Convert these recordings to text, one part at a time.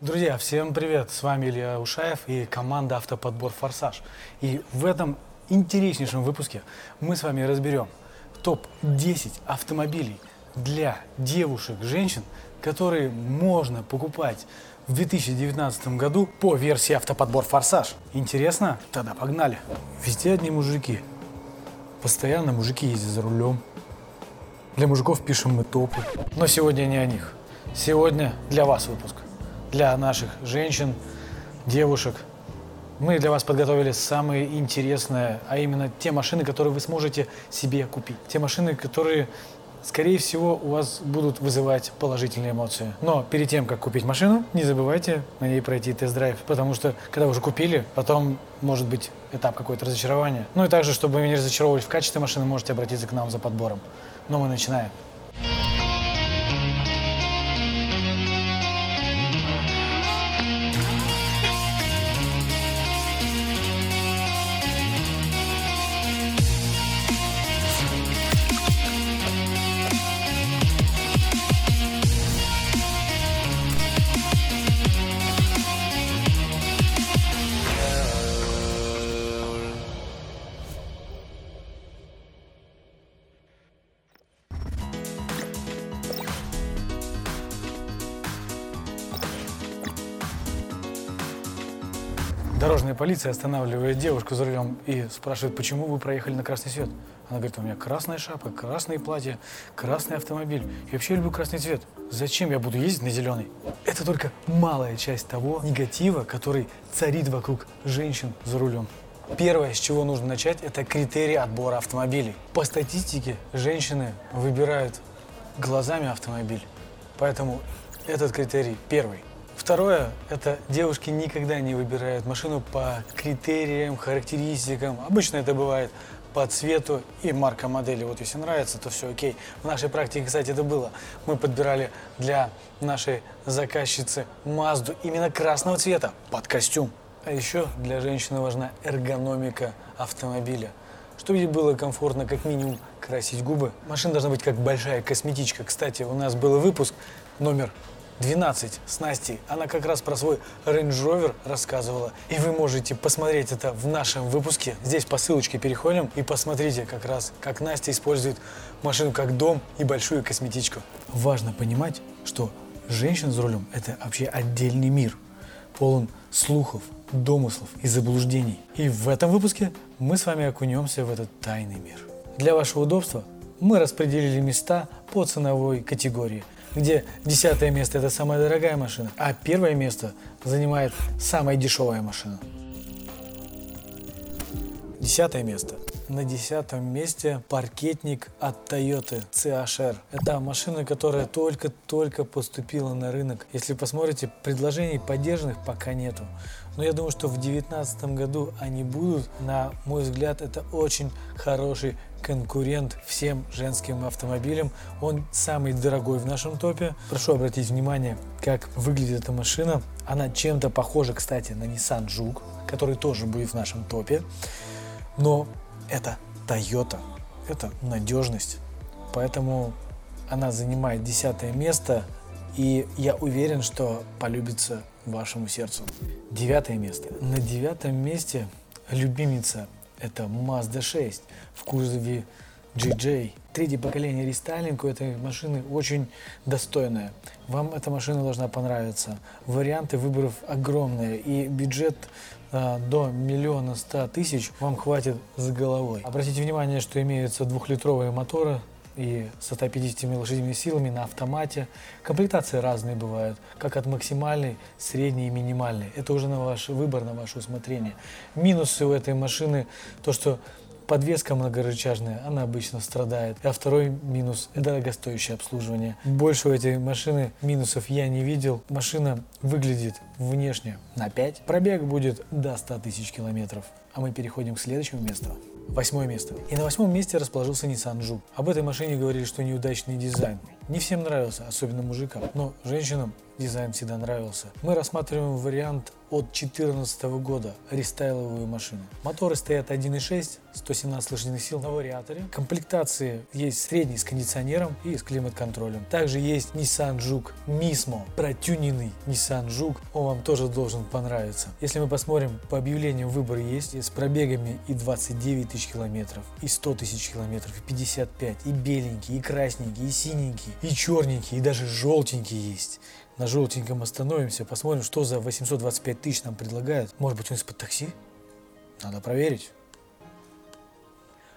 Друзья, всем привет! С вами Илья Ушаев и команда «Автоподбор Форсаж». И в этом интереснейшем выпуске мы с вами разберем топ-10 автомобилей для девушек, женщин, которые можно покупать в 2019 году по версии «Автоподбор Форсаж». Интересно? Тогда погнали! Везде одни мужики. Постоянно мужики ездят за рулем. Для мужиков пишем мы топы. Но сегодня не о них. Сегодня для вас выпуск для наших женщин, девушек. Мы для вас подготовили самые интересные, а именно те машины, которые вы сможете себе купить. Те машины, которые, скорее всего, у вас будут вызывать положительные эмоции. Но перед тем, как купить машину, не забывайте на ней пройти тест-драйв, потому что, когда вы уже купили, потом может быть этап какое-то разочарования. Ну и также, чтобы вы не разочаровывались в качестве машины, можете обратиться к нам за подбором. Но мы начинаем. Полиция останавливает девушку за рулем и спрашивает, почему вы проехали на красный свет. Она говорит, у меня красная шапка, красное платье, красный автомобиль. Я вообще люблю красный цвет. Зачем я буду ездить на зеленый? Это только малая часть того негатива, который царит вокруг женщин за рулем. Первое, с чего нужно начать, это критерии отбора автомобилей. По статистике, женщины выбирают глазами автомобиль. Поэтому этот критерий первый. Второе, это девушки никогда не выбирают машину по критериям, характеристикам. Обычно это бывает по цвету и марка модели. Вот если нравится, то все окей. В нашей практике, кстати, это было. Мы подбирали для нашей заказчицы Мазду именно красного цвета под костюм. А еще для женщины важна эргономика автомобиля. Чтобы ей было комфортно как минимум красить губы. Машина должна быть как большая косметичка. Кстати, у нас был выпуск номер 12 с Настей. Она как раз про свой Range Rover рассказывала. И вы можете посмотреть это в нашем выпуске. Здесь по ссылочке переходим и посмотрите как раз, как Настя использует машину как дом и большую косметичку. Важно понимать, что женщина за рулем – это вообще отдельный мир, полон слухов, домыслов и заблуждений. И в этом выпуске мы с вами окунемся в этот тайный мир. Для вашего удобства мы распределили места по ценовой категории – где десятое место это самая дорогая машина, а первое место занимает самая дешевая машина. Десятое место. На десятом месте паркетник от Toyota CHR. Это машина, которая только-только поступила на рынок. Если посмотрите, предложений поддержанных пока нету. Но я думаю, что в 2019 году они будут. На мой взгляд, это очень хороший конкурент всем женским автомобилям. Он самый дорогой в нашем топе. Прошу обратить внимание, как выглядит эта машина. Она чем-то похожа, кстати, на Nissan Juke, который тоже будет в нашем топе. Но это Toyota, это надежность. Поэтому она занимает десятое место, и я уверен, что полюбится вашему сердцу. Девятое место. На девятом месте любимица это Mazda 6 в кузове GJ. Третье поколение рестайлинг у этой машины очень достойное. Вам эта машина должна понравиться. Варианты выборов огромные и бюджет а, до миллиона ста тысяч вам хватит с головой. Обратите внимание, что имеются двухлитровые моторы и со 150 лошадиными силами на автомате. Комплектации разные бывают, как от максимальной, средней и минимальной. Это уже на ваш выбор, на ваше усмотрение. Минусы у этой машины то, что подвеска многорычажная, она обычно страдает. А второй минус – дорогостоящее обслуживание. Больше у этой машины минусов я не видел. Машина выглядит внешне на 5. Пробег будет до 100 тысяч километров. А мы переходим к следующему месту. Восьмое место. И на восьмом месте расположился Nissan Juke. Об этой машине говорили, что неудачный дизайн. Не всем нравился, особенно мужикам. Но женщинам дизайн всегда нравился. Мы рассматриваем вариант от 2014 года рестайловую машину. Моторы стоят 1.6, 117 лошадиных сил на вариаторе. Комплектации есть средний с кондиционером и с климат-контролем. Также есть Nissan Juke Mismo, протюненный Nissan Juke. Он вам тоже должен понравиться. Если мы посмотрим, по объявлениям выбор есть с пробегами и 29 тысяч километров, и 100 тысяч километров, и 55, и беленький, и красненький, и синенький, и черненький, и даже желтенький есть на желтеньком остановимся, посмотрим, что за 825 тысяч нам предлагают. Может быть, он из-под такси? Надо проверить.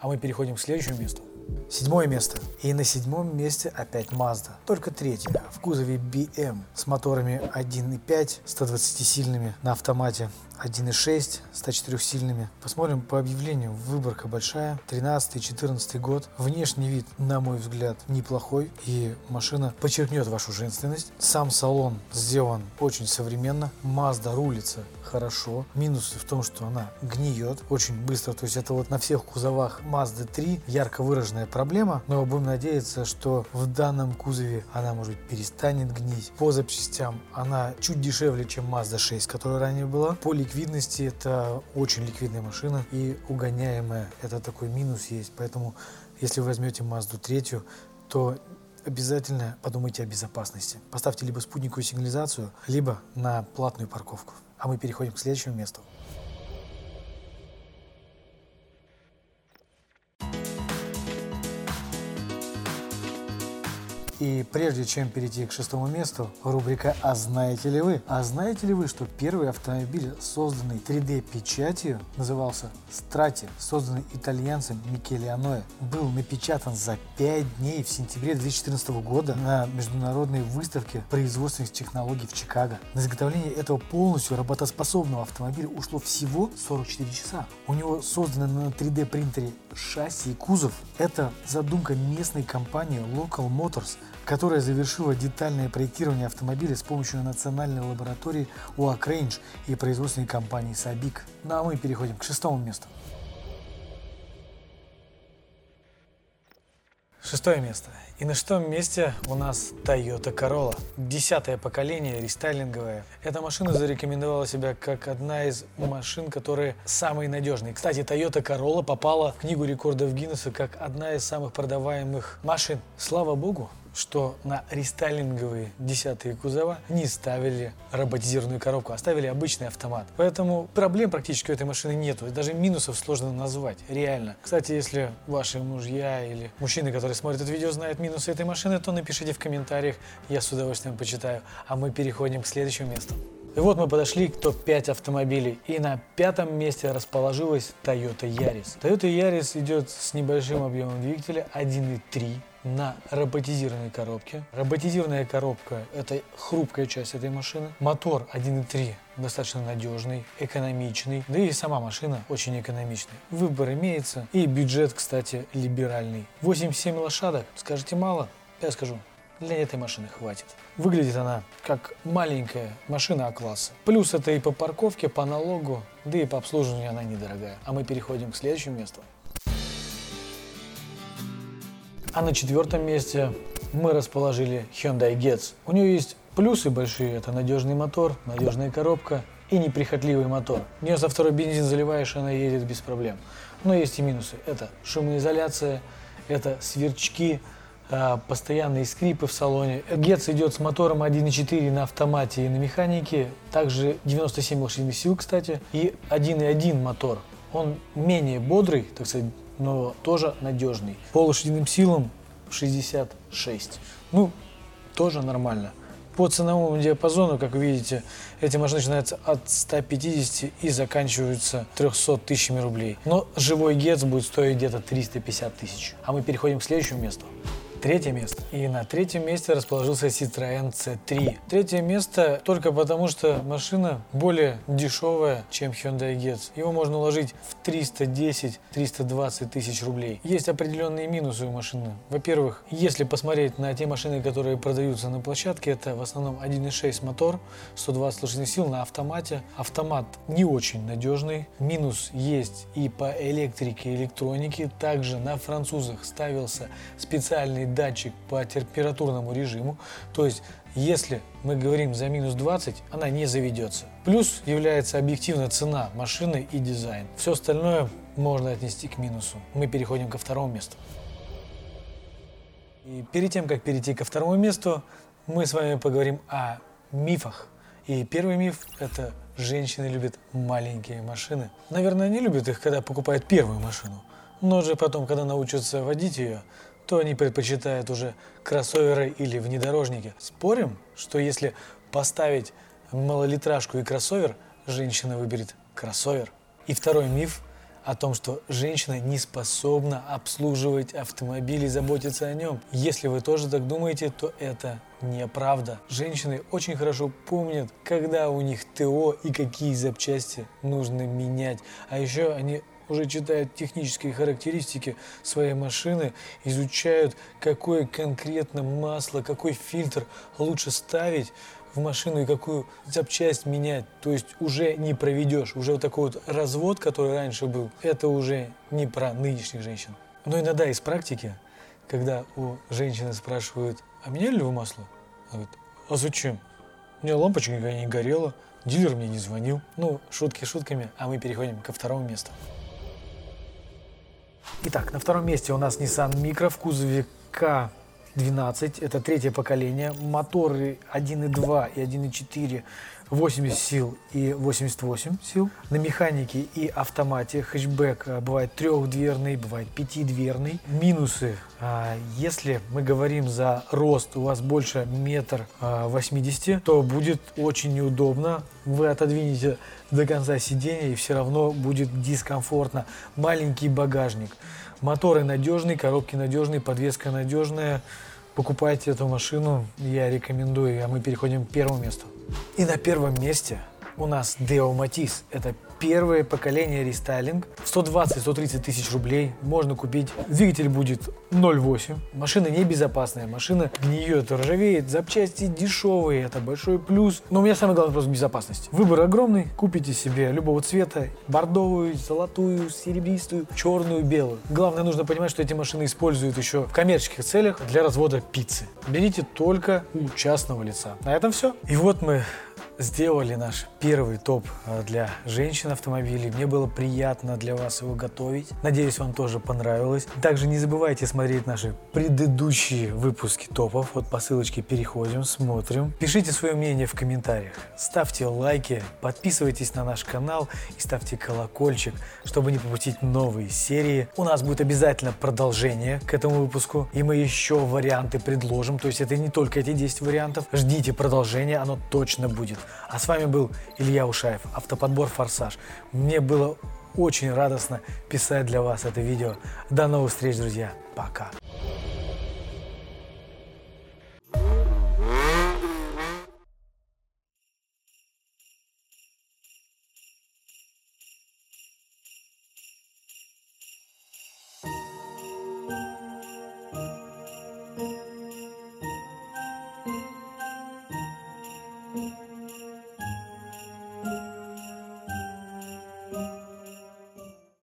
А мы переходим к следующему месту. Седьмое место. И на седьмом месте опять Mazda. Только третье. В кузове BM с моторами 1.5, 120 сильными на автомате 1.6 104 сильными. Посмотрим по объявлению. Выборка большая. 13-14 год. Внешний вид, на мой взгляд, неплохой. И машина подчеркнет вашу женственность. Сам салон сделан очень современно. Mazda рулится хорошо. Минусы в том, что она гниет очень быстро. То есть это вот на всех кузовах Mazda 3 ярко выраженная проблема. Но будем надеяться, что в данном кузове она может перестанет гнить. По запчастям она чуть дешевле, чем Mazda 6, которая ранее была. По ликвидности это очень ликвидная машина и угоняемая. Это такой минус есть. Поэтому если вы возьмете Mazda 3, то обязательно подумайте о безопасности. Поставьте либо спутниковую сигнализацию, либо на платную парковку. А мы переходим к следующему месту. И прежде чем перейти к шестому месту, рубрика «А знаете ли вы?». А знаете ли вы, что первый автомобиль, созданный 3D-печатью, назывался Страти, созданный итальянцем Микеле Аноэ, был напечатан за 5 дней в сентябре 2014 года на международной выставке производственных технологий в Чикаго. На изготовление этого полностью работоспособного автомобиля ушло всего 44 часа. У него созданы на 3D принтере шасси и кузов. Это задумка местной компании Local Motors, которая завершила детальное проектирование автомобиля с помощью национальной лаборатории UAC Range и производственной компании Sabic. Ну а мы переходим к шестому месту. Шестое место. И на шестом месте у нас Toyota Corolla. Десятое поколение, рестайлинговое. Эта машина зарекомендовала себя как одна из машин, которые самые надежные. Кстати, Toyota Corolla попала в книгу рекордов Гиннесса как одна из самых продаваемых машин. Слава богу, что на рестайлинговые десятые кузова не ставили роботизированную коробку, а ставили обычный автомат. Поэтому проблем практически у этой машины нету. Даже минусов сложно назвать, реально. Кстати, если ваши мужья или мужчины, которые смотрят это видео, знают минусы этой машины, то напишите в комментариях, я с удовольствием почитаю. А мы переходим к следующему месту. И вот мы подошли к топ-5 автомобилей. И на пятом месте расположилась Toyota Yaris. Toyota Yaris идет с небольшим объемом двигателя 1.3 на роботизированной коробке. Роботизированная коробка – это хрупкая часть этой машины. Мотор 1.3 достаточно надежный, экономичный, да и сама машина очень экономичная. Выбор имеется, и бюджет, кстати, либеральный. 8-7 лошадок, скажете мало? Я скажу, для этой машины хватит. Выглядит она как маленькая машина А-класса. Плюс это и по парковке, по налогу, да и по обслуживанию она недорогая. А мы переходим к следующему месту. А на четвертом месте мы расположили Hyundai Getz. У нее есть плюсы большие. Это надежный мотор, надежная коробка и неприхотливый мотор. В нее со второй бензин заливаешь, она едет без проблем. Но есть и минусы. Это шумоизоляция, это сверчки, а, постоянные скрипы в салоне. Гетц идет с мотором 1.4 на автомате и на механике, также 97 лошадиных сил, кстати, и 1.1 мотор. Он менее бодрый, так сказать, но тоже надежный. По лошадиным силам 66. Ну, тоже нормально. По ценовому диапазону, как видите, эти машины начинаются от 150 и заканчиваются 300 тысячами рублей. Но живой ГЕЦ будет стоить где-то 350 тысяч. А мы переходим к следующему месту третье место. И на третьем месте расположился Citroёn C3. Третье место только потому, что машина более дешевая, чем Hyundai Getz. Его можно уложить в 310-320 тысяч рублей. Есть определенные минусы у машины. Во-первых, если посмотреть на те машины, которые продаются на площадке, это в основном 1.6 мотор, 120 лошадиных сил на автомате. Автомат не очень надежный. Минус есть и по электрике, электронике. Также на французах ставился специальный датчик по температурному режиму, то есть если мы говорим за минус 20, она не заведется. Плюс является объективная цена машины и дизайн. Все остальное можно отнести к минусу. Мы переходим ко второму месту. И перед тем, как перейти ко второму месту, мы с вами поговорим о мифах. И первый миф – это женщины любят маленькие машины. Наверное, они любят их, когда покупают первую машину. Но же потом, когда научатся водить ее, то они предпочитают уже кроссоверы или внедорожники. Спорим, что если поставить малолитражку и кроссовер, женщина выберет кроссовер. И второй миф о том, что женщина не способна обслуживать автомобиль и заботиться о нем. Если вы тоже так думаете, то это неправда. Женщины очень хорошо помнят, когда у них ТО и какие запчасти нужно менять. А еще они уже читают технические характеристики своей машины, изучают, какое конкретно масло, какой фильтр лучше ставить в машину и какую запчасть менять. То есть уже не проведешь. Уже вот такой вот развод, который раньше был, это уже не про нынешних женщин. Но иногда из практики, когда у женщины спрашивают, а меняли ли вы масло? Она говорит, а зачем? У меня лампочка никогда не горела, дилер мне не звонил. Ну, шутки шутками, а мы переходим ко второму месту. Итак, на втором месте у нас Nissan Micro в кузове К12. Это третье поколение. Моторы 1.2 и 1.4 80 сил и 88 сил. На механике и автомате хэтчбэк э, бывает трехдверный, бывает пятидверный. Минусы. А, если мы говорим за рост, у вас больше метр а, восьмидесяти, то будет очень неудобно. Вы отодвинете до конца сидения и все равно будет дискомфортно. Маленький багажник. Моторы надежные, коробки надежные, подвеска надежная. Покупайте эту машину, я рекомендую, а мы переходим к первому месту. И на первом месте у нас Deo Matiz. Это первое поколение рестайлинг. 120-130 тысяч рублей можно купить. Двигатель будет 0,8. Машина небезопасная. Машина гниет, ржавеет. Запчасти дешевые. Это большой плюс. Но у меня самый главный вопрос безопасность. Выбор огромный. Купите себе любого цвета. Бордовую, золотую, серебристую, черную, белую. Главное, нужно понимать, что эти машины используют еще в коммерческих целях для развода пиццы. Берите только у частного лица. На этом все. И вот мы сделали наш первый топ э, для женщин автомобилей. Мне было приятно для вас его готовить. Надеюсь, вам тоже понравилось. Также не забывайте смотреть наши предыдущие выпуски топов. Вот по ссылочке переходим, смотрим. Пишите свое мнение в комментариях. Ставьте лайки, подписывайтесь на наш канал и ставьте колокольчик, чтобы не пропустить новые серии. У нас будет обязательно продолжение к этому выпуску. И мы еще варианты предложим. То есть это не только эти 10 вариантов. Ждите продолжения, оно точно будет. А с вами был Илья Ушаев, автоподбор «Форсаж». Мне было очень радостно писать для вас это видео. До новых встреч, друзья. Пока.